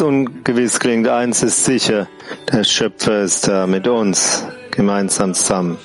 Ungewiss klingt, eins ist sicher, der Schöpfer ist da mit uns gemeinsam zusammen.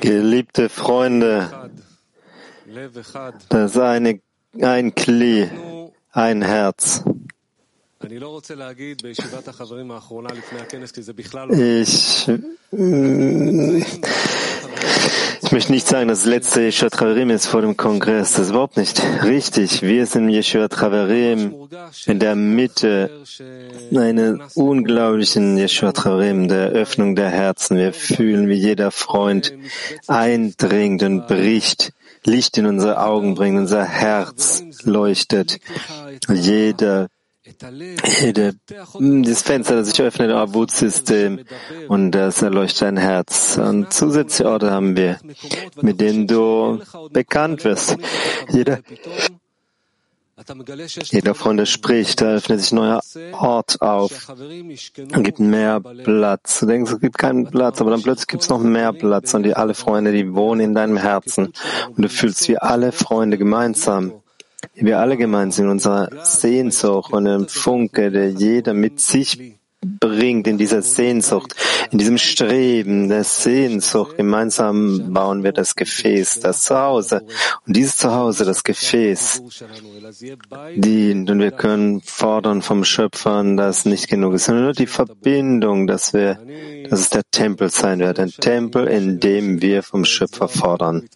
Geliebte Freunde, das eine, ein Kli, ein Herz. Ich ich möchte nicht sagen, dass das letzte Yeshua Traverim ist vor dem Kongress. Das ist überhaupt nicht richtig. Wir sind im Yeshua Traverim in der Mitte eines unglaublichen Yeshua Traverim, der Öffnung der Herzen. Wir fühlen, wie jeder Freund eindringt und bricht. Licht in unsere Augen bringt, unser Herz leuchtet. Jeder Hm, das Fenster, das sich öffnet, ein Wutsystem und das erleuchtet dein Herz. Und zusätzliche Orte haben wir, mit denen du bekannt wirst. Jeder, jeder Freund, der spricht, da öffnet sich ein neuer Ort auf und gibt mehr Platz. Du denkst, es gibt keinen Platz, aber dann plötzlich gibt es noch mehr Platz und die alle Freunde, die wohnen in deinem Herzen und du fühlst wie alle Freunde gemeinsam wir alle gemeinsam in unserer Sehnsucht und im Funke, der jeder mit sich bringt in dieser Sehnsucht, in diesem Streben der Sehnsucht. Gemeinsam bauen wir das Gefäß, das Zuhause. Und dieses Zuhause, das Gefäß, dient. Und wir können fordern vom Schöpfer, dass nicht genug ist, sondern nur die Verbindung, dass wir, dass es der Tempel sein wird. Ein Tempel, in dem wir vom Schöpfer fordern.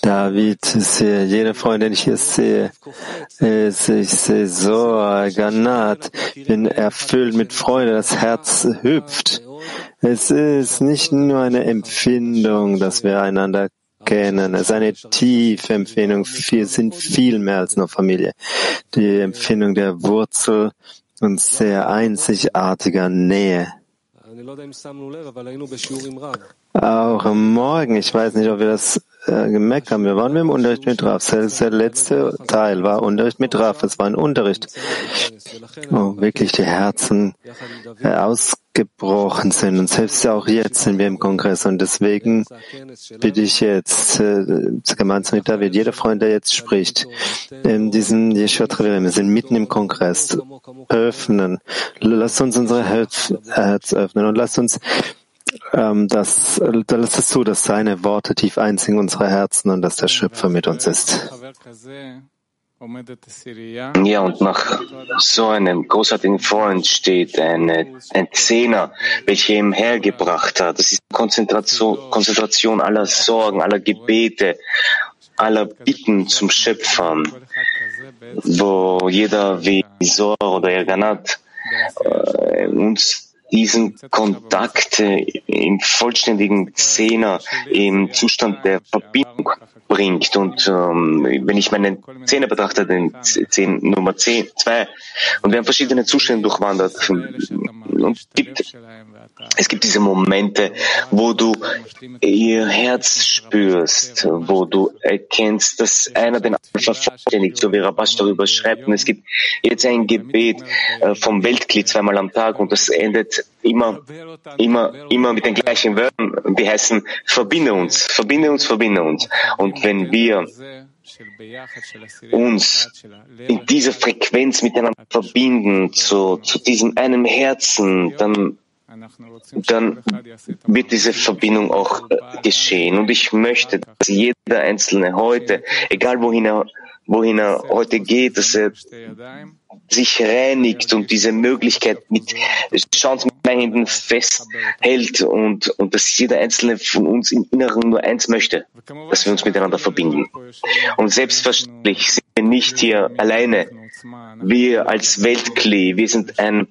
David, sehe, jede Freundin, die ich hier sehe, ist, ich sehe so, Ganat, bin erfüllt mit Freude, das Herz hüpft. Es ist nicht nur eine Empfindung, dass wir einander kennen. Es ist eine tiefe Empfindung. Wir sind viel mehr als nur Familie. Die Empfindung der Wurzel und sehr einzigartiger Nähe. Auch Morgen, ich weiß nicht, ob wir das äh, gemerkt haben, wir waren im Unterricht mit Raf. Der letzte Teil war Unterricht mit Raf. Es war ein Unterricht, wo wirklich die Herzen äh, ausgebrochen sind. Und selbst auch jetzt sind wir im Kongress. Und deswegen bitte ich jetzt, äh, gemeinsam mit David, jeder Freund, der jetzt spricht, in diesem Yeshua wir sind mitten im Kongress, öffnen. Lasst uns unsere Herz öffnen und lasst uns ähm, dass, da lässt es zu, dass seine Worte tief einziehen in unsere Herzen und dass der Schöpfer mit uns ist. Ja, und nach so einem großartigen Freund steht eine, ein Zehner, welcher ihm hergebracht hat. Das ist Konzentration, Konzentration aller Sorgen, aller Gebete, aller Bitten zum Schöpfer, wo jeder wie Sor oder Erganat äh, uns diesen Kontakt im vollständigen Zehner, im Zustand der Verbindung bringt. Und ähm, wenn ich meine Zähne betrachte, den Zehn, Nummer 10, 2, und wir haben verschiedene Zustände durchwandert. Und gibt, es gibt diese Momente, wo du ihr Herz spürst, wo du erkennst, dass einer den anderen vervollständigt, so wie Rabash darüber schreibt. Und es gibt jetzt ein Gebet äh, vom Weltkli zweimal am Tag und das endet immer, immer, immer mit den gleichen Wörtern. Die heißen, verbinde uns, verbinde uns, verbinde uns. Und wenn wir uns in dieser Frequenz miteinander verbinden, zu, zu diesem einem Herzen, dann, dann wird diese Verbindung auch äh, geschehen. Und ich möchte, dass jeder Einzelne heute, egal wohin er, wohin er heute geht, dass er sich reinigt und diese Möglichkeit mit Chance mit meinen Händen festhält und, und dass jeder einzelne von uns im Inneren nur eins möchte, dass wir uns miteinander verbinden. Und selbstverständlich sind wir nicht hier alleine. Wir als Weltklee, wir sind ein,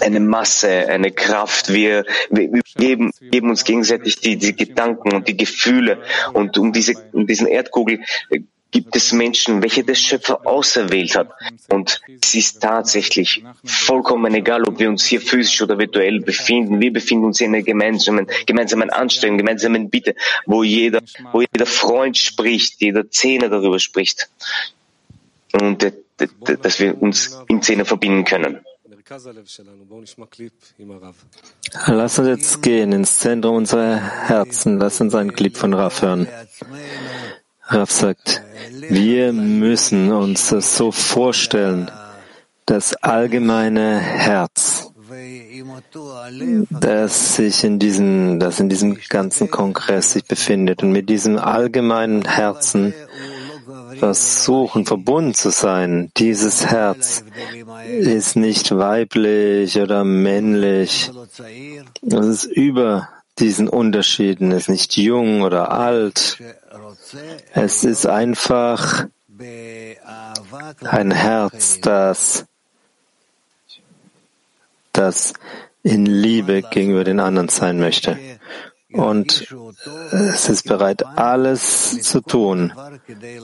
eine Masse, eine Kraft. Wir, wir, wir geben, geben uns gegenseitig die, die Gedanken und die Gefühle. Und um diese, um diesen Erdkugel gibt es Menschen, welche der Schöpfer auserwählt hat. Und es ist tatsächlich vollkommen egal, ob wir uns hier physisch oder virtuell befinden. Wir befinden uns in einer gemeinsamen, gemeinsamen Anstrengung, gemeinsamen Bitte, wo jeder, wo jeder Freund spricht, jeder Zehner darüber spricht. Und dass wir uns in Zehner verbinden können. Lass uns jetzt gehen ins Zentrum unserer Herzen. Lass uns einen Clip von Raf hören. Raf sagt, wir müssen uns das so vorstellen, das allgemeine Herz, das sich in diesem, das in diesem ganzen Kongress sich befindet und mit diesem allgemeinen Herzen versuchen, verbunden zu sein. Dieses Herz ist nicht weiblich oder männlich. Es ist über diesen Unterschieden, es ist nicht jung oder alt. Es ist einfach ein Herz, das, das in Liebe gegenüber den anderen sein möchte. Und es ist bereit, alles zu tun,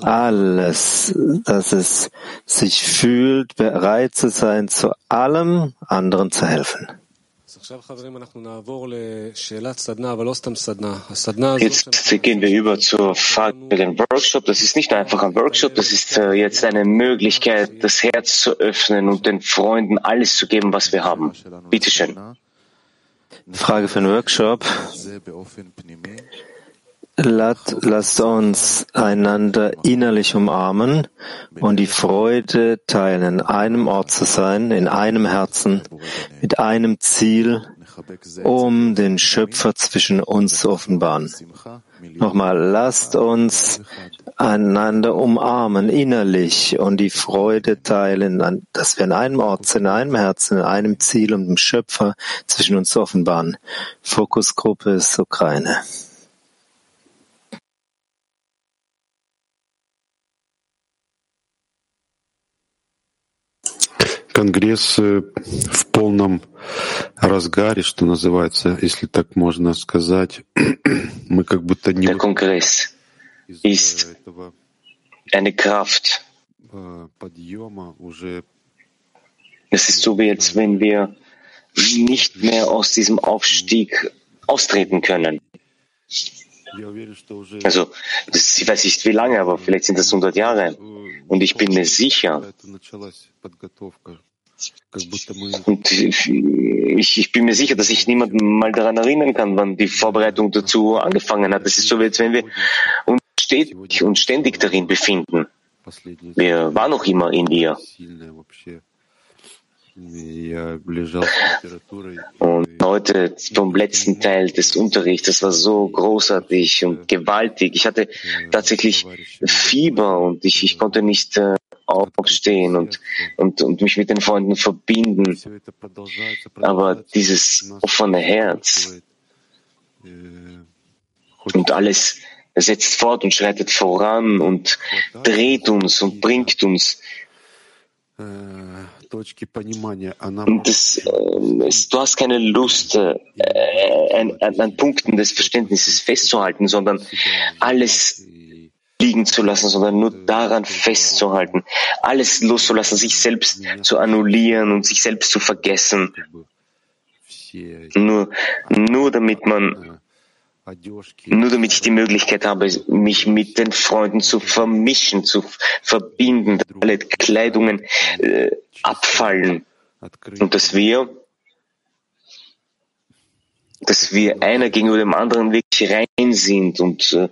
alles, dass es sich fühlt, bereit zu sein, zu allem anderen zu helfen. Jetzt gehen wir über zur Frage für den Workshop. Das ist nicht einfach ein Workshop, das ist äh, jetzt eine Möglichkeit, das Herz zu öffnen und den Freunden alles zu geben, was wir haben. Bitte schön. Frage für den Workshop. Lasst uns einander innerlich umarmen und die Freude teilen, in einem Ort zu sein, in einem Herzen, mit einem Ziel, um den Schöpfer zwischen uns zu offenbaren. Nochmal, lasst uns einander umarmen innerlich und die Freude teilen, dass wir in einem Ort sind, in einem Herzen, in einem Ziel, um den Schöpfer zwischen uns zu offenbaren. Fokusgruppe ist Ukraine. Конгресс в полном разгаре, что называется, если так можно сказать. Мы как будто не... Der Kongress ist eine Kraft. Es ist so wie jetzt, wenn wir nicht mehr aus diesem Aufstieg austreten können. Also, ich weiß nicht wie lange, aber vielleicht sind das 100 Jahre. Und ich bin mir sicher, und ich, ich bin mir sicher, dass ich niemanden mal daran erinnern kann, wann die Vorbereitung dazu angefangen hat. Das ist so, als wenn wir uns stetig und ständig darin befinden. Wir waren noch immer in ihr. Und heute vom letzten Teil des Unterrichts, das war so großartig und gewaltig. Ich hatte tatsächlich Fieber und ich, ich konnte nicht äh, aufstehen und, und, und mich mit den Freunden verbinden. Aber dieses offene Herz und alles setzt fort und schreitet voran und dreht uns und bringt uns und das, äh, du hast keine Lust, äh, an, an, Punkten des Verständnisses festzuhalten, sondern alles liegen zu lassen, sondern nur daran festzuhalten, alles loszulassen, sich selbst zu annullieren und sich selbst zu vergessen. Nur, nur damit man nur damit ich die Möglichkeit habe, mich mit den Freunden zu vermischen, zu verbinden, dass alle Kleidungen äh, abfallen und dass wir, dass wir einer gegenüber dem anderen wirklich rein sind und äh,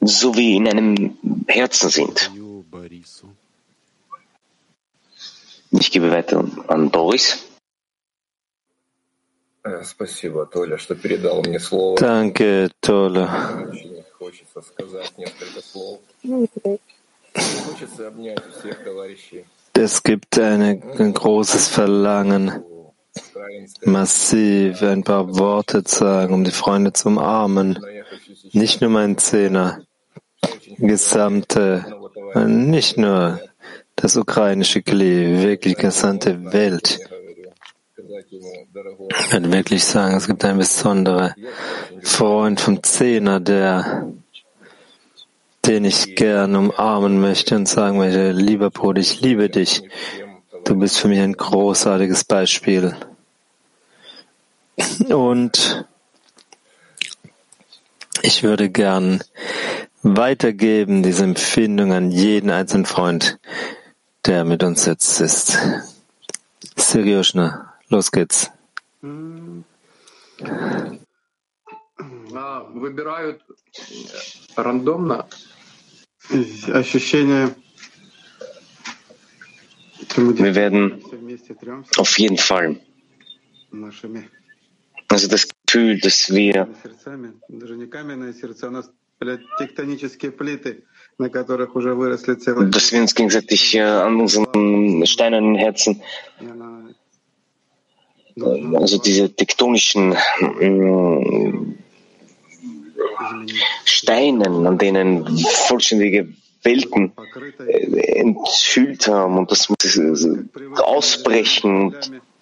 so wie in einem Herzen sind. Ich gebe weiter an Boris. Danke, Tolle. Es gibt eine, ein großes Verlangen, massiv ein paar Worte zu sagen, um die Freunde zu umarmen. Nicht nur mein Zehner, gesamte, nicht nur das ukrainische Kli, wirklich gesamte Welt. Ich würde wirklich sagen, es gibt einen besonderen Freund vom Zehner, der, den ich gern umarmen möchte und sagen möchte, lieber Bruder, ich liebe dich. Du bist für mich ein großartiges Beispiel. Und ich würde gern weitergeben diese Empfindung an jeden einzelnen Freund, der mit uns jetzt ist. Seriousna. Los geht's. Выбирают рандомно ощущение wir werden auf jeden Fall, also das Gefühl, dass wir dass wir uns gegenseitig an unseren steinernen Herzen also diese tektonischen äh, Steinen, an denen vollständige Welten äh, enthüllt haben und das muss ausbrechen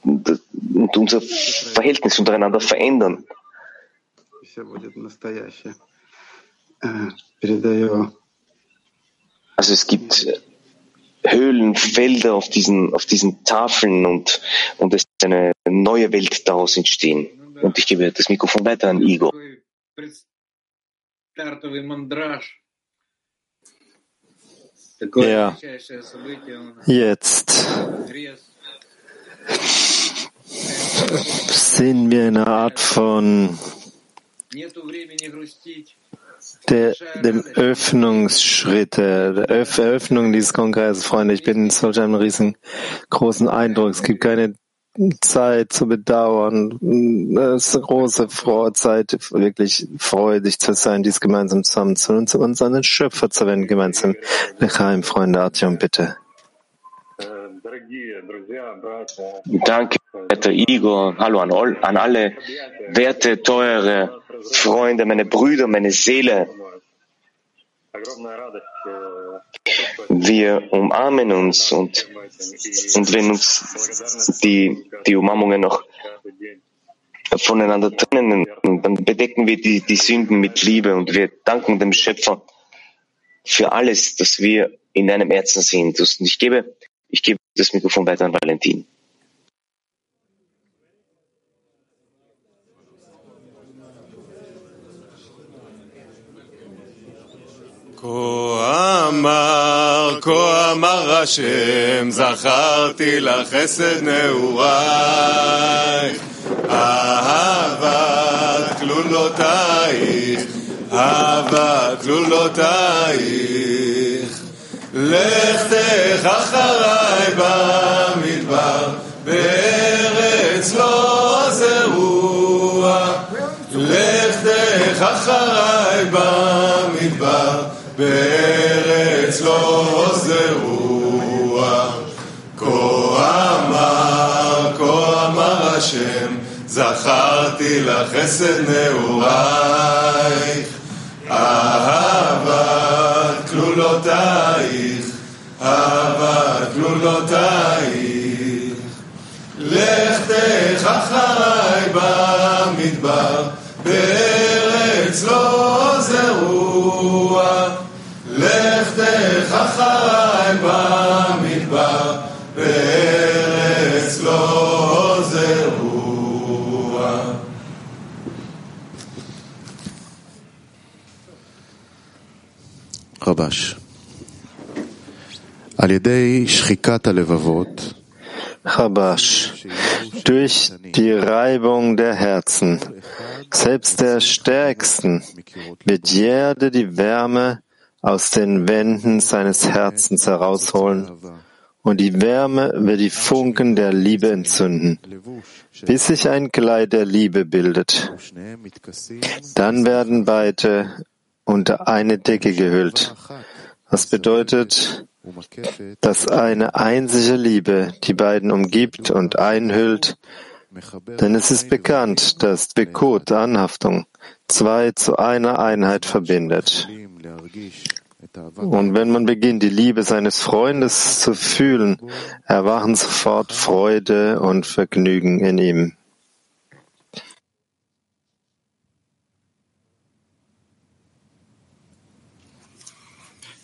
und, und unser Verhältnis untereinander verändern. Also es gibt Höhlenfelder auf diesen, auf diesen Tafeln und, und es ist eine neue Welt daraus entstehen. Und ich gebe das Mikrofon weiter an Igor. Ja, jetzt sind wir in einer Art von der, dem Öffnungsschritte, der Öff Eröffnung dieses Kongresses, Freunde. Ich bin in solch einem riesengroßen Eindruck. Es gibt keine Zeit zu bedauern. Es ist eine große Zeit, wirklich freudig zu sein, dies gemeinsam zusammen zu uns, uns an den Schöpfer zu wenden, gemeinsam. Lechaim, Freunde, Artyom, bitte. Danke, werter Igor. Hallo an, all, an alle werte, teure Freunde, meine Brüder, meine Seele. Wir umarmen uns und, und wenn uns die, die Umarmungen noch voneinander trennen, dann bedecken wir die, die Sünden mit Liebe und wir danken dem Schöpfer für alles, dass wir in einem Herzen sind. Und ich gebe, ich gebe das Mikrofon weiter an Valentin. כה אמר, כה אמר השם, זכרתי לך חסד נעורייך, אהבת כלולותייך, אהבת כלולותייך. לכתך אחריי במדבר, בארץ לא זרוע. לכתך אחריי במדבר, בארץ לא זרוע. כה אמר, כה אמר השם, זכרתי לך חסד נעורייך, אהבת כלולותייך, אהבת כלולותייך. לכתך אחריי במדבר, Chabash. Durch die Reibung der Herzen, selbst der Stärksten, wird jeder die Wärme aus den Wänden seines Herzens herausholen und die Wärme wird die Funken der Liebe entzünden, bis sich ein Kleid der Liebe bildet. Dann werden beide unter eine Decke gehüllt. Was bedeutet, dass eine einzige Liebe die beiden umgibt und einhüllt, denn es ist bekannt, dass Bekut, Anhaftung, zwei zu einer Einheit verbindet. Und wenn man beginnt, die Liebe seines Freundes zu fühlen, erwachen sofort Freude und Vergnügen in ihm.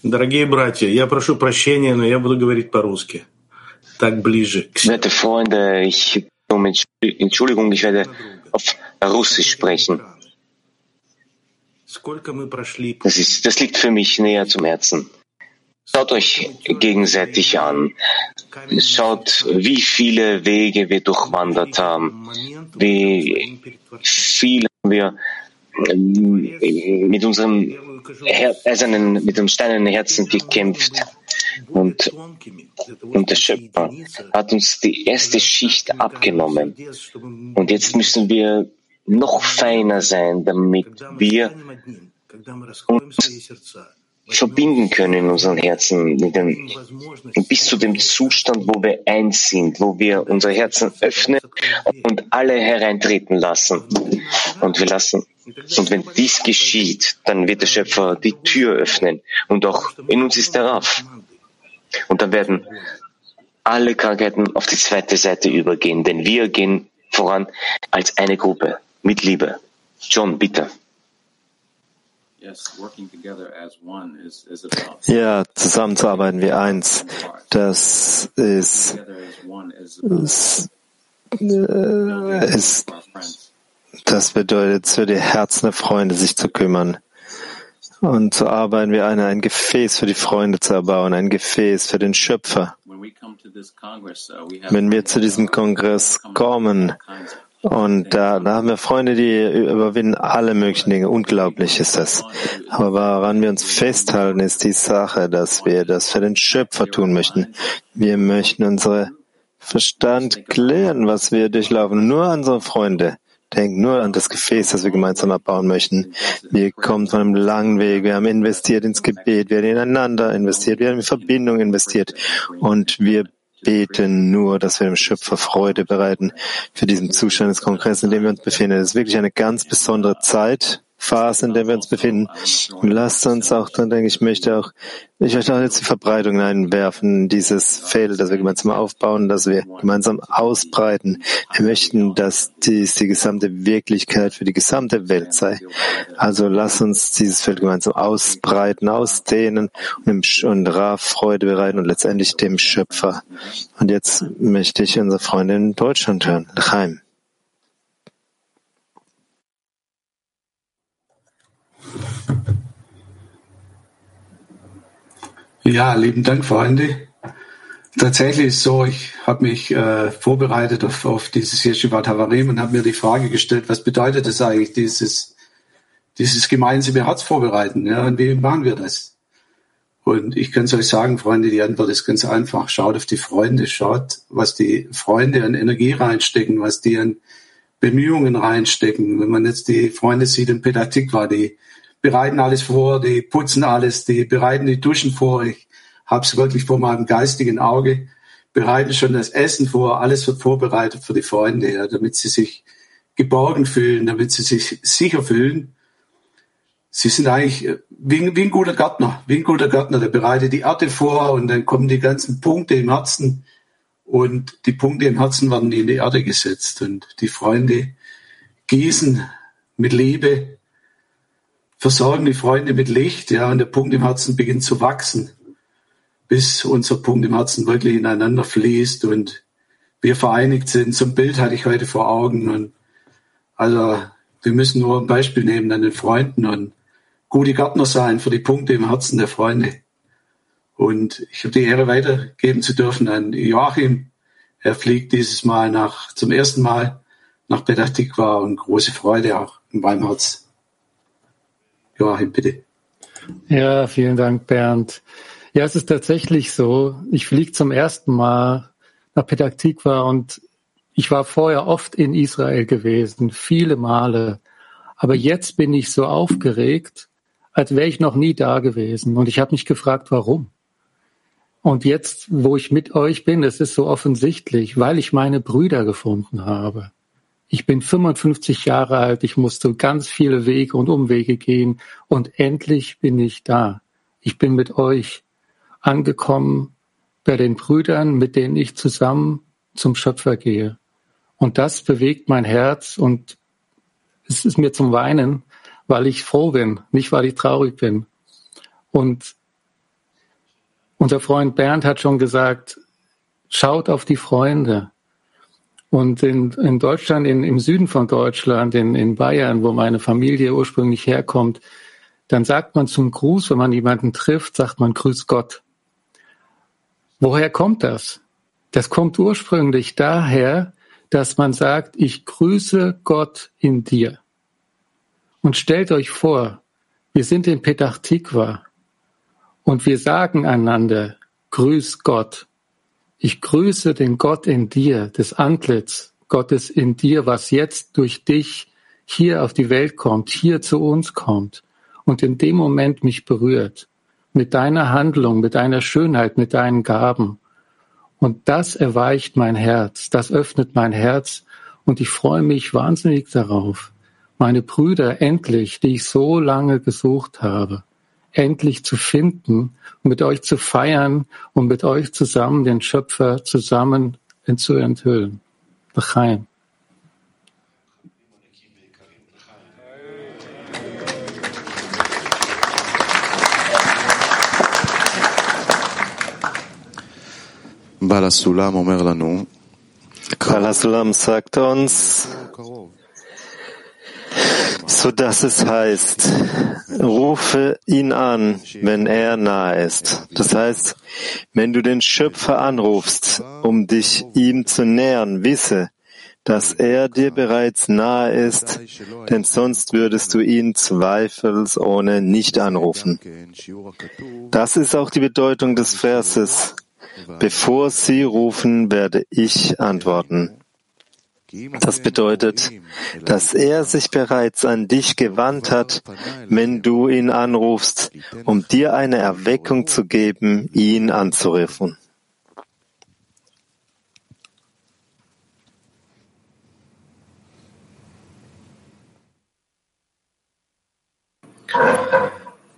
Дорогие братья, я прошу прощения, но я буду говорить по-русски. Так ближе. Werte Freunde, ich um Entschuldigung, ich werde auf Russisch sprechen. Сколько мы прошли Das, ist, das liegt für mich näher zum Herzen. Schaut euch gegenseitig an. Schaut, wie viele Wege wir durchwandert haben, wie viel wir ähm, mit unserem Her eisernen, mit dem steinernen Herzen gekämpft. Und, und der Schöpfer hat uns die erste Schicht abgenommen. Und jetzt müssen wir noch feiner sein, damit wir uns verbinden können in unseren Herzen dem, bis zu dem Zustand, wo wir eins sind, wo wir unsere Herzen öffnen und alle hereintreten lassen. Und wir lassen, und wenn dies geschieht, dann wird der Schöpfer die Tür öffnen und auch in uns ist der Raff. Und dann werden alle Krankheiten auf die zweite Seite übergehen, denn wir gehen voran als eine Gruppe mit Liebe. John, bitte. Ja, zusammenzuarbeiten wie eins. Das ist, ist, ist das bedeutet, für die Herzen der Freunde sich zu kümmern und zu arbeiten wie einer, ein Gefäß für die Freunde zu erbauen, ein Gefäß für den Schöpfer. Wenn wir zu diesem Kongress kommen, Und da, da haben wir Freunde, die überwinden alle möglichen Dinge. Unglaublich ist das. Aber woran wir uns festhalten, ist die Sache, dass wir das für den Schöpfer tun möchten. Wir möchten unsere Verstand klären, was wir durchlaufen. Nur unsere Freunde denken nur an das Gefäß, das wir gemeinsam abbauen möchten. Wir kommen von einem langen Weg. Wir haben investiert ins Gebet. Wir haben ineinander investiert. Wir haben in Verbindung investiert. Und wir beten nur, dass wir dem Schöpfer Freude bereiten für diesen Zustand des Kongresses, in dem wir uns befinden. Es ist wirklich eine ganz besondere Zeit Phase, in der wir uns befinden. Und lasst uns auch dann, denke ich, möchte auch, ich möchte auch jetzt die Verbreitung einwerfen, dieses Feld, das wir gemeinsam aufbauen, dass wir gemeinsam ausbreiten. Wir möchten, dass dies die gesamte Wirklichkeit für die gesamte Welt sei. Also lasst uns dieses Feld gemeinsam ausbreiten, ausdehnen und, und Ra Freude bereiten und letztendlich dem Schöpfer. Und jetzt möchte ich unsere Freunde in Deutschland hören. Chaim. Ja, lieben Dank, Freunde. Tatsächlich ist so, ich habe mich äh, vorbereitet auf, auf dieses Yeshivat Havarim und habe mir die Frage gestellt, was bedeutet das eigentlich, dieses, dieses gemeinsame Herz vorbereiten? Ja, und wie machen wir das? Und ich kann es euch sagen, Freunde, die Antwort ist ganz einfach. Schaut auf die Freunde, schaut, was die Freunde an Energie reinstecken, was die an Bemühungen reinstecken. Wenn man jetzt die Freunde sieht in Petatikwa, die bereiten alles vor, die putzen alles, die bereiten die Duschen vor. Ich habe es wirklich vor meinem geistigen Auge, bereiten schon das Essen vor, alles wird vorbereitet für die Freunde, ja, damit sie sich geborgen fühlen, damit sie sich sicher fühlen. Sie sind eigentlich wie, wie ein guter Gärtner, wie ein guter Gärtner, der bereitet die Erde vor und dann kommen die ganzen Punkte im Herzen und die Punkte im Herzen werden in die Erde gesetzt und die Freunde gießen mit Liebe versorgen die Freunde mit Licht, ja, und der Punkt im Herzen beginnt zu wachsen, bis unser Punkt im Herzen wirklich ineinander fließt und wir vereinigt sind. Zum Bild hatte ich heute vor Augen und also wir müssen nur ein Beispiel nehmen an den Freunden und gute Gärtner sein für die Punkte im Herzen der Freunde. Und ich habe die Ehre weitergeben zu dürfen an Joachim. Er fliegt dieses Mal nach, zum ersten Mal nach Petah Tikva und große Freude auch in meinem Herz. Joachim, bitte. Ja, vielen Dank, Bernd. Ja, es ist tatsächlich so. Ich fliege zum ersten Mal nach Petah Tikva und ich war vorher oft in Israel gewesen, viele Male. Aber jetzt bin ich so aufgeregt, als wäre ich noch nie da gewesen. Und ich habe mich gefragt, warum. Und jetzt, wo ich mit euch bin, es ist so offensichtlich, weil ich meine Brüder gefunden habe. Ich bin 55 Jahre alt, ich musste ganz viele Wege und Umwege gehen und endlich bin ich da. Ich bin mit euch angekommen bei den Brüdern, mit denen ich zusammen zum Schöpfer gehe. Und das bewegt mein Herz und es ist mir zum Weinen, weil ich froh bin, nicht weil ich traurig bin. Und unser Freund Bernd hat schon gesagt, schaut auf die Freunde. Und in, in Deutschland, in, im Süden von Deutschland, in, in Bayern, wo meine Familie ursprünglich herkommt, dann sagt man zum Gruß, wenn man jemanden trifft, sagt man Grüß Gott. Woher kommt das? Das kommt ursprünglich daher, dass man sagt, ich grüße Gott in dir. Und stellt euch vor, wir sind in Petach Tikva und wir sagen einander, Grüß Gott. Ich grüße den Gott in dir, das Antlitz Gottes in dir, was jetzt durch dich hier auf die Welt kommt, hier zu uns kommt und in dem Moment mich berührt. Mit deiner Handlung, mit deiner Schönheit, mit deinen Gaben. Und das erweicht mein Herz, das öffnet mein Herz und ich freue mich wahnsinnig darauf, meine Brüder endlich, die ich so lange gesucht habe, endlich zu finden und mit euch zu feiern und mit euch zusammen den Schöpfer zusammen zu enthüllen. L'chaim. Balasulam sagt uns, so dass es heißt, rufe ihn an, wenn er nahe ist. Das heißt, wenn du den Schöpfer anrufst, um dich ihm zu nähern, wisse, dass er dir bereits nahe ist, denn sonst würdest du ihn zweifelsohne nicht anrufen. Das ist auch die Bedeutung des Verses. Bevor sie rufen, werde ich antworten. Das bedeutet, dass er sich bereits an dich gewandt hat, wenn du ihn anrufst, um dir eine Erweckung zu geben, ihn anzurufen.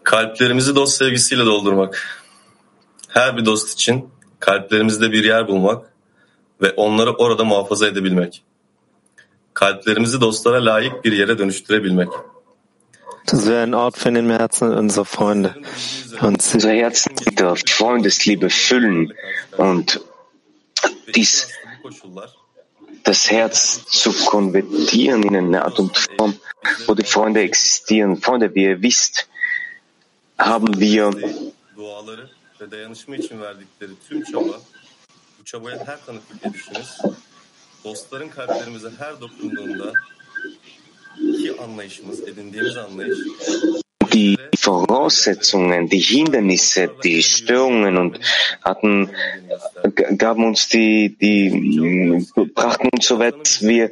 Kalplerimizi dost sevgisiyle doldurmak. Her bir dost için kalplerimizde bir yer bulmak ve onları orada muhafaza edebilmek. Kalplerimizi dostlara layık bir yere dönüştürebilmek. Das wäre ein Ort für den Herzen unserer Freunde. Und Unser Herzen mit der Freundesliebe füllen und dies, das Herz zu konvertieren in eine Art und Form, wo die Freunde existieren. Freunde, wie ihr wisst, haben wir dostların kalplerimize her dokunduğunda ki anlayışımız, edindiğimiz anlayış die Voraussetzungen, die Hindernisse, die Störungen und hatten, gaben uns die, die, brachten uns so weit, dass wir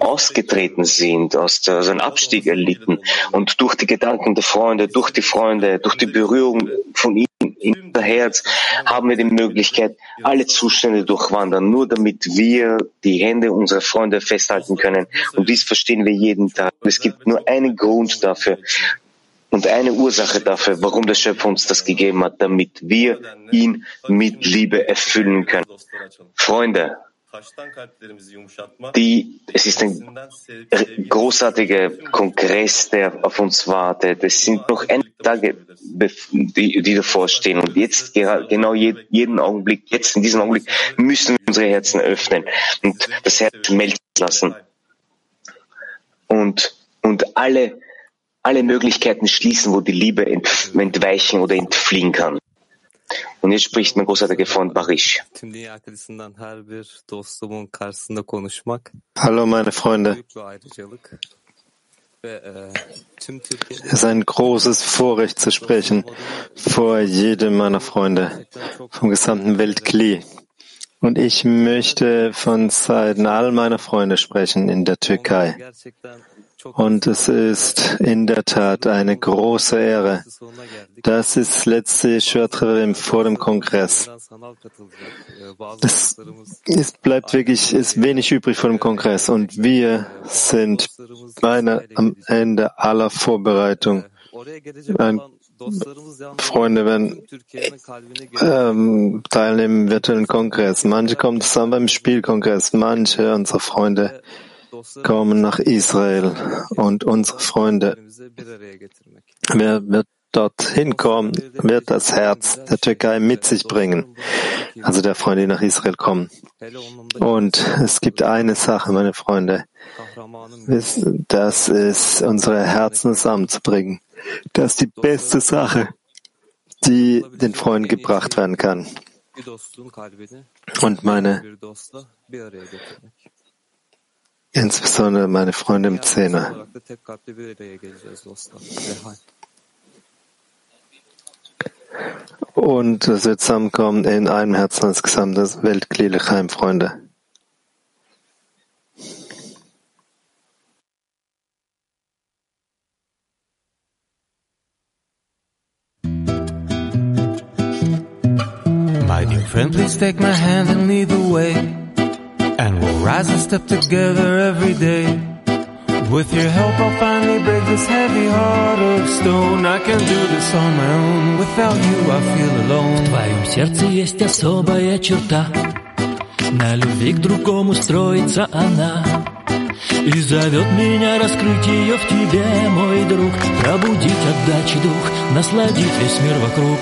ausgetreten sind, aus der, also einen Abstieg erlitten. Und durch die Gedanken der Freunde, durch die Freunde, durch die Berührung von ihnen in unser Herz haben wir die Möglichkeit, alle Zustände durchwandern, nur damit wir die Hände unserer Freunde festhalten können. Und dies verstehen wir jeden Tag. Es gibt nur einen Grund dafür, und eine Ursache dafür, warum der Schöpfer uns das gegeben hat, damit wir ihn mit Liebe erfüllen können. Freunde, die, es ist ein großartiger Kongress, der auf uns wartet. Es sind noch einige Tage, die, die davor stehen. Und jetzt, genau je- jeden Augenblick, jetzt in diesem Augenblick, müssen wir unsere Herzen öffnen und das Herz schmelzen lassen. Und, und alle, alle Möglichkeiten schließen, wo die Liebe entweichen oder entfliehen kann. Und jetzt spricht mein großartiger Freund Barish. Hallo meine Freunde. e, Es ist ein großes Vorrecht zu sprechen vor jedem meiner Freunde vom gesamten Weltkli. Und ich möchte von Seiten all meiner Freunde sprechen in der Türkei. Und es ist in der Tat eine große Ehre. Das ist das letzte Yeshua Treverim vor dem Kongress. Es, es bleibt wirklich, ist wenig übrig vor dem Kongress und wir sind beinahe am Ende aller Vorbereitung. Ein yalnız Freunde werden ähm, teilnehmen im virtuellen Kongress. Manche kommen zusammen beim Spielkongress. Manche unserer Freunde kommen nach Israel und unsere Freunde. Wer wird dorthin kommen, wird das Herz der Türkei mit sich bringen. Also der Freunde, die nach Israel kommen. Und es gibt eine Sache, meine Freunde. Das ist unsere Herzen zusammenzubringen. Das ist die beste Sache, die den Freunden gebracht werden kann. Und meine, bir dostla bir araya getirmek. Insbesondere meine Freunde im Zehner. Und dass wir zusammenkommen in einem Herzen als gesamtes Weltklileheim, Freunde. My dear friend, please take my hand step together every day. With your help, I'll finally break this heavy heart of stone. I can do this on my own. Without you, I feel alone. В твоем сердце есть особая черта. На любви к другому строится она. И зовет меня раскрыть ее в тебе, мой друг Пробудить отдачи дух, насладить весь мир вокруг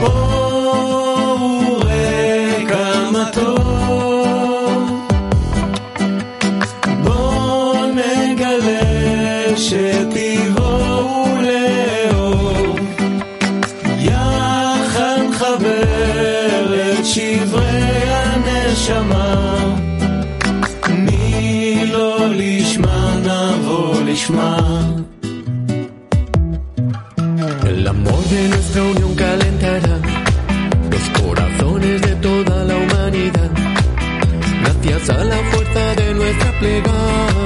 Боуэ, каматор playground.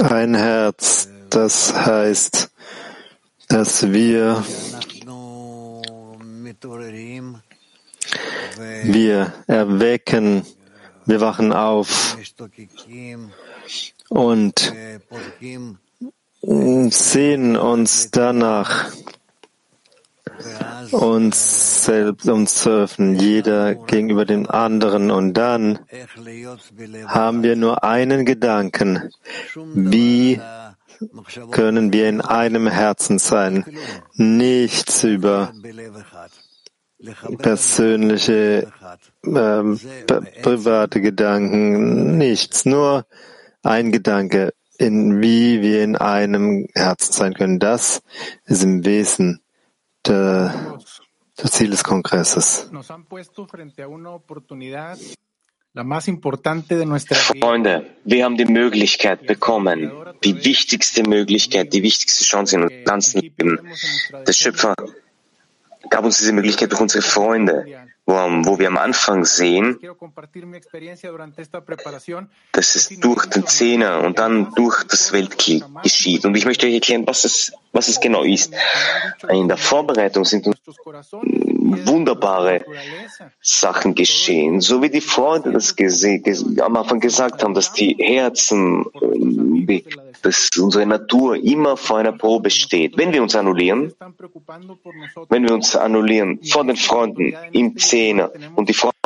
Ein Herz, das heißt, dass wir wir erwecken, wir wachen auf und sehen uns danach, uns selbst uns zu öffnen, jeder gegenüber dem anderen. Und dann haben wir nur einen Gedanken. Wie können wir in einem Herzen sein? Nichts über persönliche, ähm, private Gedanken, nichts, nur ein Gedanke, in wie wir in einem Herzen sein können. Das ist im Wesen der, das Ziel des Kongresses. Freunde, wir haben die Möglichkeit bekommen, die wichtigste Möglichkeit, die wichtigste Chance in unserem ganzen Leben. Der Schöpfer gab uns diese Möglichkeit durch unsere Freunde, wo, wir am Anfang sehen, dass es durch den Zehner und dann durch das Weltkrieg geschieht. Und ich möchte euch erklären, was es, was es genau ist. In der Vorbereitung sind uns wunderbare Sachen geschehen, so wie die Freunde das am Anfang gesagt haben, dass die Herzen, dass unsere Natur immer vor einer Probe steht. Wenn wir uns annullieren, wenn wir uns annullieren vor den Freunden im Zehner und die Freunde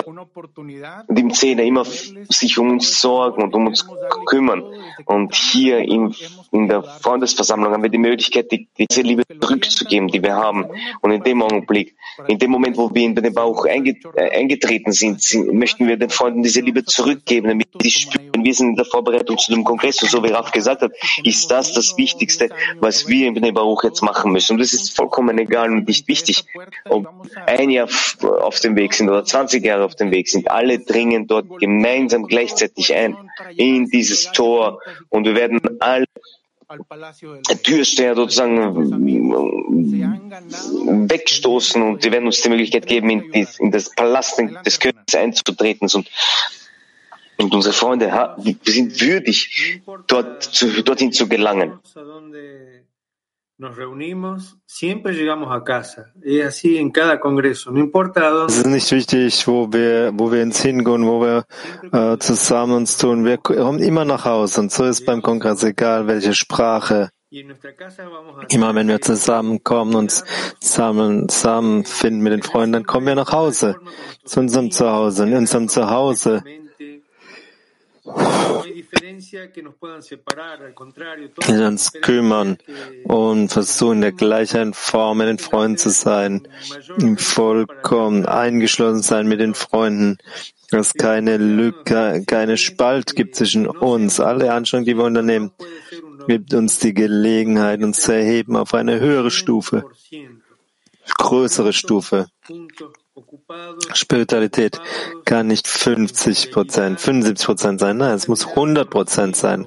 und im Zehner immer sich um uns sorgen und um uns kümmern. Und hier in, in der Freundesversammlung haben wir die Möglichkeit, die, diese Liebe zurückzugeben, die wir haben. Und in dem Augenblick, in dem Moment, wo wir in den Bauch eingetreten sind, möchten wir den Freunden diese Liebe zurückgeben, damit sie spüren, wir sind in der Vorbereitung zu dem Kongress, und so wie Raf gesagt hat, ist das das Wichtigste, was wir in den Baruch jetzt machen müssen. Und es ist vollkommen egal und nicht wichtig, ob ein Jahr auf dem Weg sind oder 20 Jahre auf dem Weg sind. Alle dringen dort gemeinsam gleichzeitig ein in dieses Tor und wir werden alle Türsteher sozusagen wegstoßen und sie werden uns die Möglichkeit geben, in das Palast des Königs einzutreten und, und unsere Freunde, sind würdig, dort zu, dorthin zu gelangen. Es ist nicht wichtig, wo wir, wo wir uns hingehen, wo wir äh, zusammen uns tun. Wir kommen immer nach Hause und so ist beim Kongress egal, welche Sprache. Immer wenn wir zusammenkommen und zusammen, zusammenfinden mit den Freunden, dann kommen wir nach Hause, zu unserem Zuhause. In unserem Zuhause wir uns kümmern und versuchen, der gleichen Form mit den Freunden zu sein, vollkommen eingeschlossen sein mit den Freunden, dass keine Lücke, keine Spalt gibt zwischen uns. Alle Anstrengungen, die wir unternehmen, gibt uns die Gelegenheit, uns zu erheben auf eine höhere Stufe. größere Stufe. Spiritualität kann nicht 50 Prozent, 75 Prozent sein. Nein, es muss 100 Prozent sein.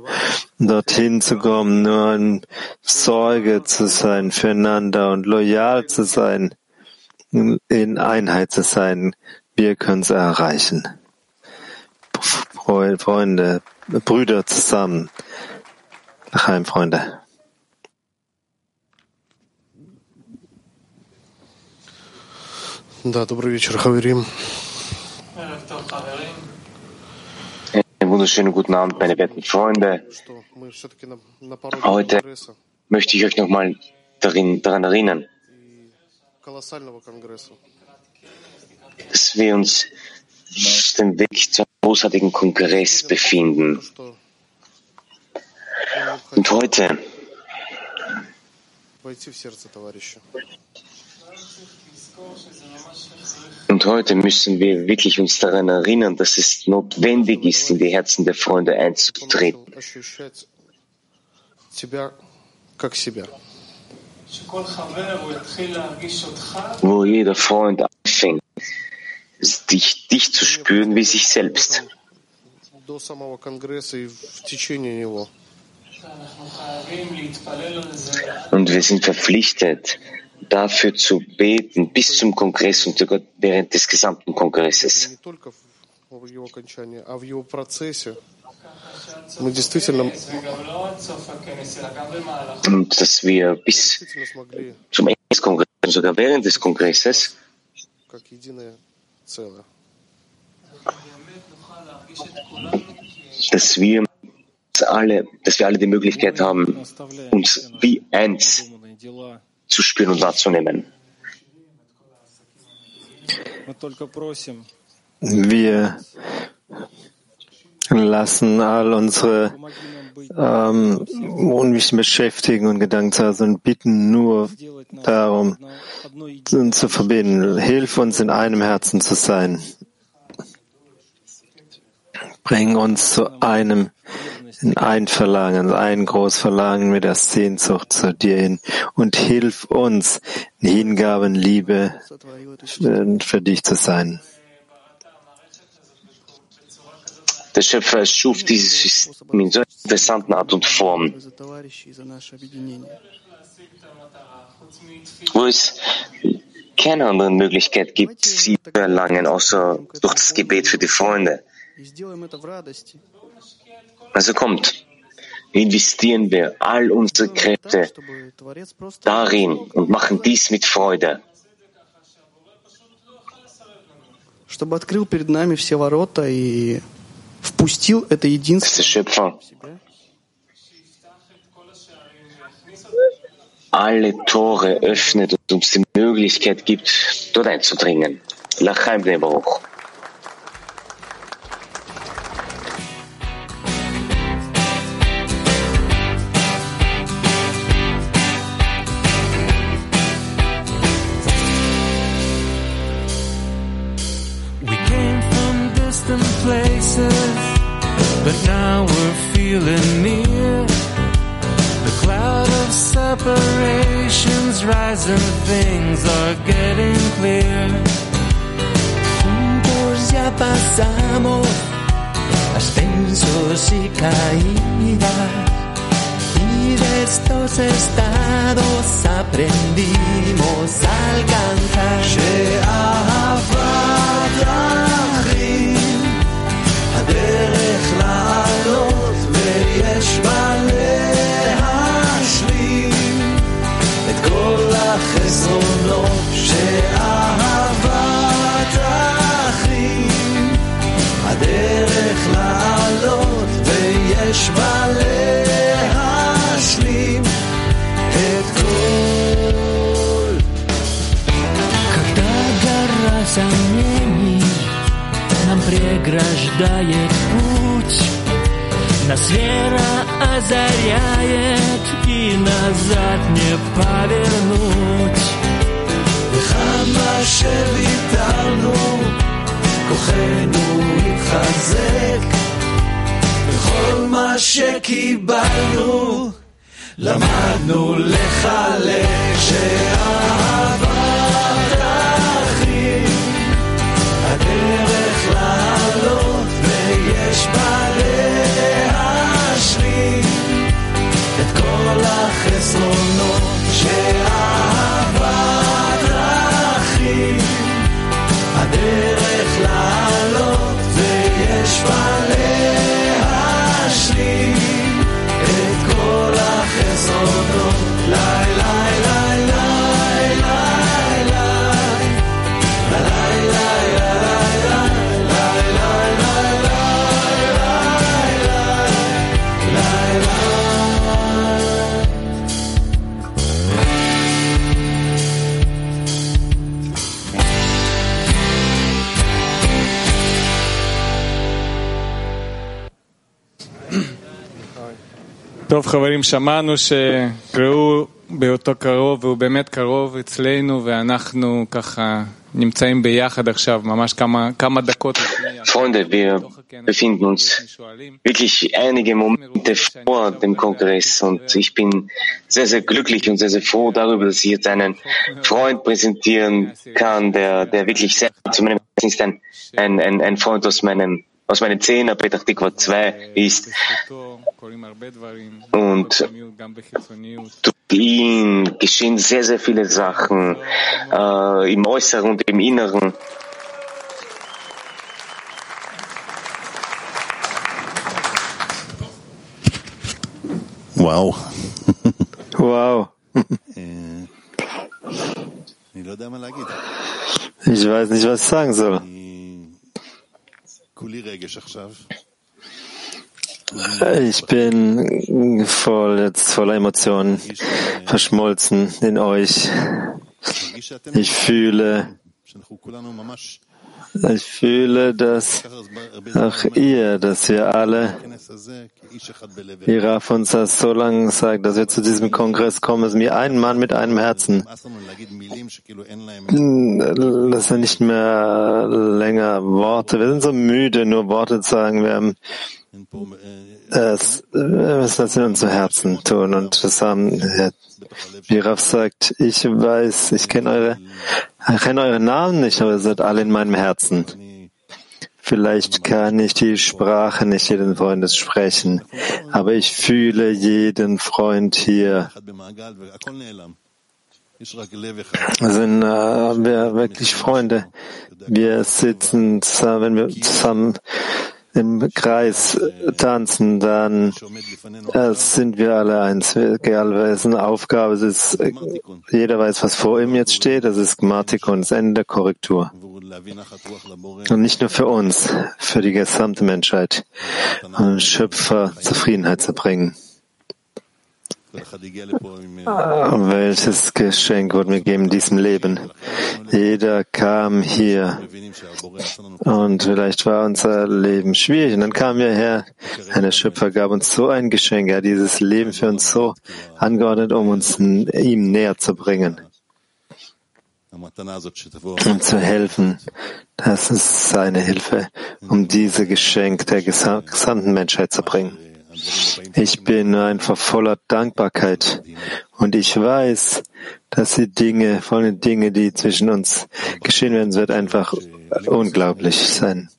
Dorthin zu kommen, nur in Sorge zu sein füreinander und loyal zu sein, in Einheit zu sein. Wir können es erreichen. Freunde, Brüder zusammen. Heim, Да, добрый вечер, Хаверим. Einen wunderschönen guten Abend, meine werten Freunde. Heute möchte ich euch nochmal darin, daran erinnern, dass wir uns auf dem Weg zu einem großartigen Kongress befinden. Und heute und heute müssen wir wirklich uns daran erinnern, dass es notwendig ist, in die Herzen der Freunde einzutreten. Wo jeder Freund anfängt, dich, dich zu spüren wie sich selbst. Und wir sind verpflichtet, dafür zu beten bis zum Kongress und sogar während des gesamten Kongresses. Und dass wir bis zum Ende des Kongresses, sogar während des Kongresses, dass wir alle, dass wir alle die Möglichkeit haben, uns wie eins zu spüren und wahrzunehmen. Wir lassen all unsere ähm, unwichtigen Beschäftigen und Gedanken zu Hause und bitten nur darum, uns zu verbinden. Hilf uns, in einem Herzen zu sein. Bring uns zu einem in ein Verlangen, ein Großverlangen mit der Sehnsucht zu dir hin und hilf uns, in Hingabe und Liebe für, für dich zu sein. Der Schöpfer schuf dieses System in so einer interessanten Art und Form, wo es keine andere Möglichkeit gibt, sie zu erlangen, außer durch das Gebet für die Freunde. Also kommt, investieren wir all unsere Kräfte darin und machen dies mit Freude. Dass der Schöpfer alle Tore öffnet und uns die Möglichkeit gibt, dort einzudringen. Lachaim Baruch. Y de estos estados aprendimos a alcanzar. Атмосфера озаряет и назад не повернуть. וכמה שוויתרנו, כוחנו התחזק. וכל מה שקיבלנו, למדנו לחלק. שאהבה תחריב, הדרך לעלות ויש בה לב. חסרונו שאהבה תרחיב הדרך לעלות ויש פנים טוב חברים, שמענו שראו בהיותו קרוב, והוא באמת קרוב אצלנו, ואנחנו ככה נמצאים ביחד עכשיו, ממש כמה, כמה דקות לפני. Freunde, wir befinden uns wirklich einige Momente vor dem Kongress und ich bin sehr, sehr glücklich und sehr, sehr froh darüber, dass ich jetzt einen Freund präsentieren kann, der, der wirklich sehr zu meinem Herzen ist, ein, ein, ein, ein Freund aus meinem aus meinem Zehner, Petach Tikva 2 ist. und durch ihn geschehen sehr, sehr viele Sachen äh, im Äußeren und im Inneren. Wow. Wow. Ich weiß nicht, was ich sagen soll. Ich bin voll jetzt voller Emotionen verschmolzen in euch. Ich fühle, ich fühle, dass auch ihr, dass wir alle, wie Raf uns das so lange sagt, dass wir zu diesem Kongress kommen, ist wie ein Mann mit einem Herzen. Das sind nicht mehr länger Worte. Wir sind so müde, nur Worte zu sagen. Wir haben wir müssen das in unser Herzen tun. Und das haben, wie Raf sagt, ich weiß, ich kenne eure, ich kenne eure Namen nicht, aber ihr seid alle in meinem Herzen. Vielleicht kann ich die Sprache nicht jeden Freundes sprechen, aber ich fühle jeden Freund hier. Wir sind äh, wir wirklich Freunde. Wir sitzen wenn wir zusammen im Kreis tanzen, dann äh, sind wir alle eins. Egal wessen Aufgabe es ist, jeder weiß, was vor ihm jetzt steht. Das ist Grammatik und das Ende der Korrektur. Und nicht nur für uns, für die gesamte Menschheit. Und Schöpfer Zufriedenheit zu bringen. Welches Geschenk wurde mir gegeben in diesem Leben? Jeder kam hier und vielleicht war unser Leben schwierig und dann kamen wir her. Ein Schöpfer gab uns so ein Geschenk, er hat dieses Leben für uns so angeordnet, um uns ihm näher zu bringen um zu helfen. Das ist seine Hilfe, um diese Geschenk der gesamten Menschheit zu bringen. Ich bin einfach voller Dankbarkeit und ich weiß, dass die Dinge, von den Dingen, die zwischen uns geschehen werden, wird einfach unglaublich sein.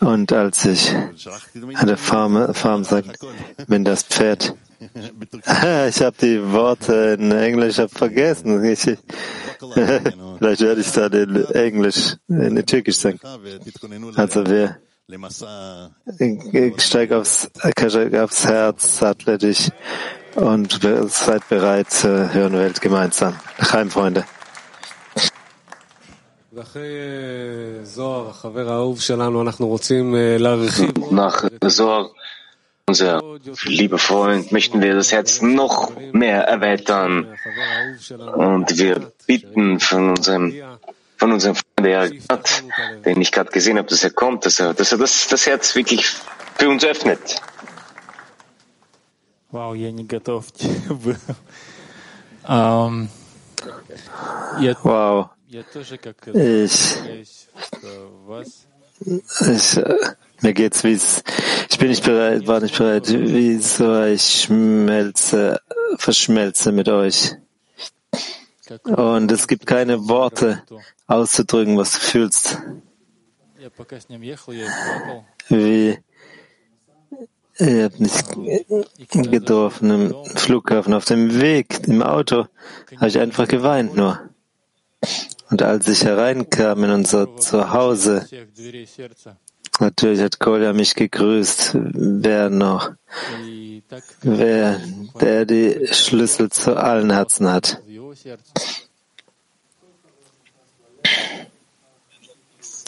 Und als ich an der Farm, Farm sagt, wenn das Pferd, ich habe die Worte in Englisch vergessen. Ich, vielleicht werde ich dann in Englisch, in Türkisch sagen. Also wir steig aufs, aufs Herz, sattle dich und seid bereit zur höheren Welt gemeinsam. Heim, Freunde. Nach Zohar, unser lieber Freund, möchten wir das Herz noch mehr erweitern und wir bitten von unserem von unserem Freund, der hat, den ich gerade gesehen habe, dass er kommt, dass er, dass er das, das Herz wirklich für uns öffnet. Wow, я не готов был. um, wow. Ich, ich, mir geht's wie es, ich bin nicht bereit, war nicht bereit, wie so ich schmelze, verschmelze mit euch. Und es gibt keine Worte auszudrücken, was du fühlst. Wie ihr habt nicht gedorfen im Flughafen. Auf dem Weg im Auto habe ich einfach geweint nur. Und als ich hereinkam in unser Zuhause, natürlich hat Kolja mich gegrüßt. Wer noch? Wer, der die Schlüssel zu allen Herzen hat.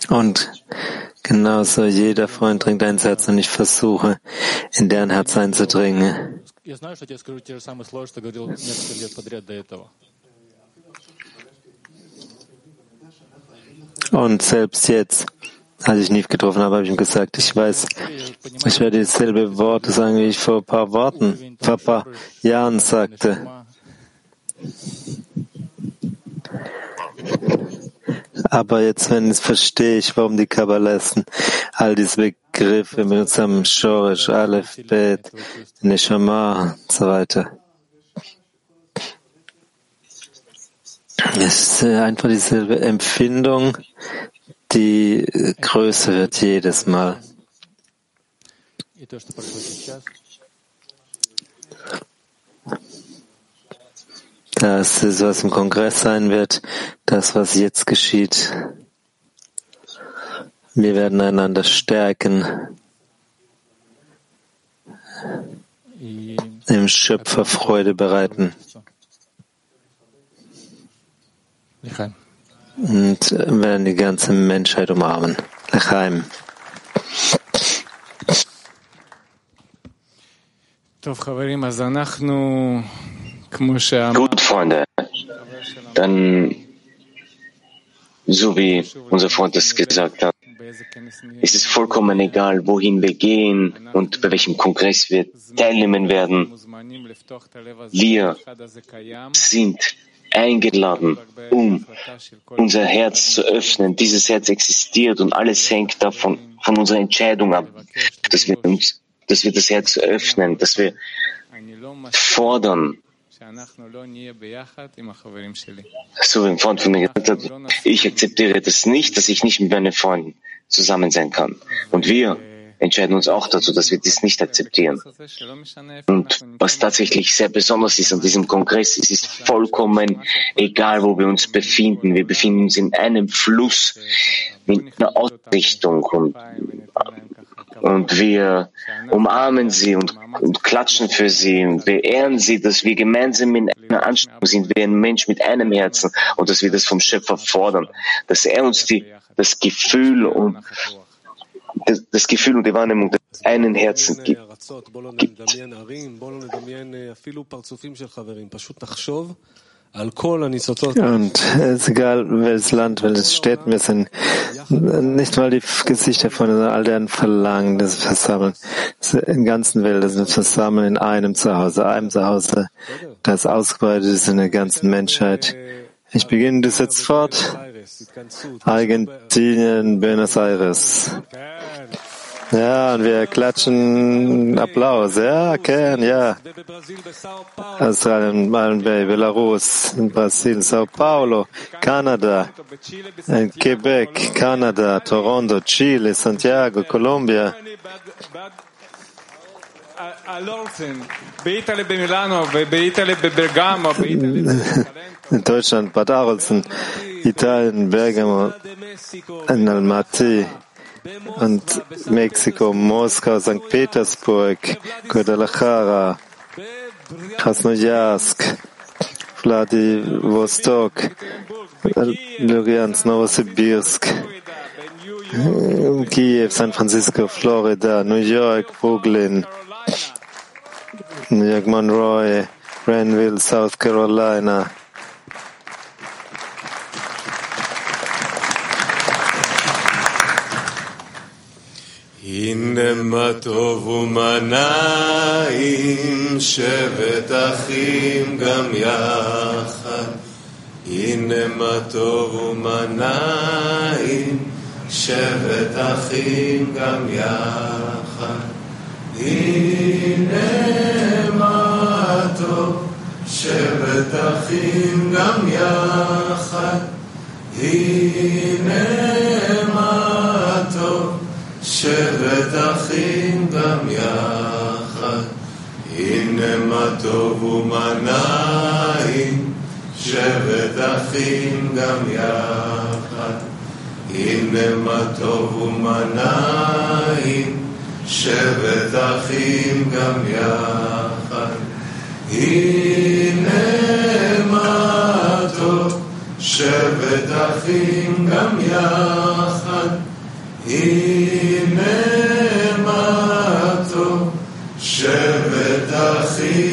Und genauso jeder Freund dringt ins Herz und ich versuche, in deren Herz einzudringen. Und selbst jetzt Als ich Nief getroffen habe, habe ich ihm gesagt, ich weiß, ich werde dieselbe Worte sagen, wie ich vor ein paar Worten, vor ein paar Jahren sagte. Aber jetzt, verstehe ich, warum die Kabbalisten all diese Begriffe mit unserem Shorish, Aleph, Bet, Neshama und so weiter. Es ist einfach dieselbe Empfindung, die größer wird jedes Mal. Das ist, was im Kongress sein wird, das, was jetzt geschieht. Wir werden einander stärken, im Schöpfer Freude bereiten. Und werden die ganze Menschheit umarmen. Lechaim. Gut, Freunde. Dann, so wie unser Freund es gesagt hat, ist es vollkommen egal, wohin wir gehen und bei welchem Kongress wir teilnehmen werden. Wir sind eingeladen, um unser Herz zu öffnen. Dieses Herz existiert und alles hängt davon von unserer Entscheidung ab, dass wir uns, dass wir das Herz öffnen, dass wir fordern. So ein Freund von mir gesagt hat, ich akzeptiere das nicht, dass ich nicht mit meinen Freunden zusammen sein kann. Und wir entscheiden uns auch dazu, dass wir dies nicht akzeptieren. Und was tatsächlich sehr besonders ist an diesem Kongress, es ist vollkommen egal, wo wir uns befinden. Wir befinden uns in einem Fluss, in einer Ausrichtung und, und wir umarmen sie und, und klatschen für sie und wir ehren sie, dass wir gemeinsam in einer Anstrengung sind, wie ein Mensch mit einem Herzen und dass wir das vom Schöpfer fordern, dass er uns die, das Gefühl und das, das Gefühl und die Wahrnehmung des einen Herzen gibt. gibt. Und es ist egal, welches Land, welches Städten wir sind, nicht mal die Gesichter von all deren Verlangen, das Versammeln, in ganzen Welt, das Versammeln in einem Zuhause, einem Zuhause, das ausgebreitet ist in der ganzen Menschheit. Ich beginne das jetzt fort. Argentinien, Buenos Aires. Ja, und wir klatschen Applaus. Ja, Ken, ja. Australien, Belarus, Brasil, Sao Paulo, Kanada, Quebec, Kanada, Toronto, Chile, Santiago, Colombia. In Deutschland, Bad Arolsen, Italien, Bergamo, in Almaty und Mexiko, Moskau, St. Petersburg, Guadalajara, Krasnojarsk, Vladivostok, Luriansk, Novosibirsk, Kiew, San Francisco, Florida, New York, Brooklyn, New York, Monroe, Granville, South Carolina, הנה מה טוב ומה נעים, שבת אחים גם יחד. הנה מה טוב ומה נעים, שבת אחים גם יחד. הנה מה טוב, שבת אחים גם יחד. הנה מה טוב. שבת אחים גם יחד, הנה מה טוב ומה נעים, שבת אחים גם יחד, הנה מה טוב ומה נעים, שבת אחים גם יחד, הנה מה טוב, שבת אחים גם יחד, ime mato shevet achim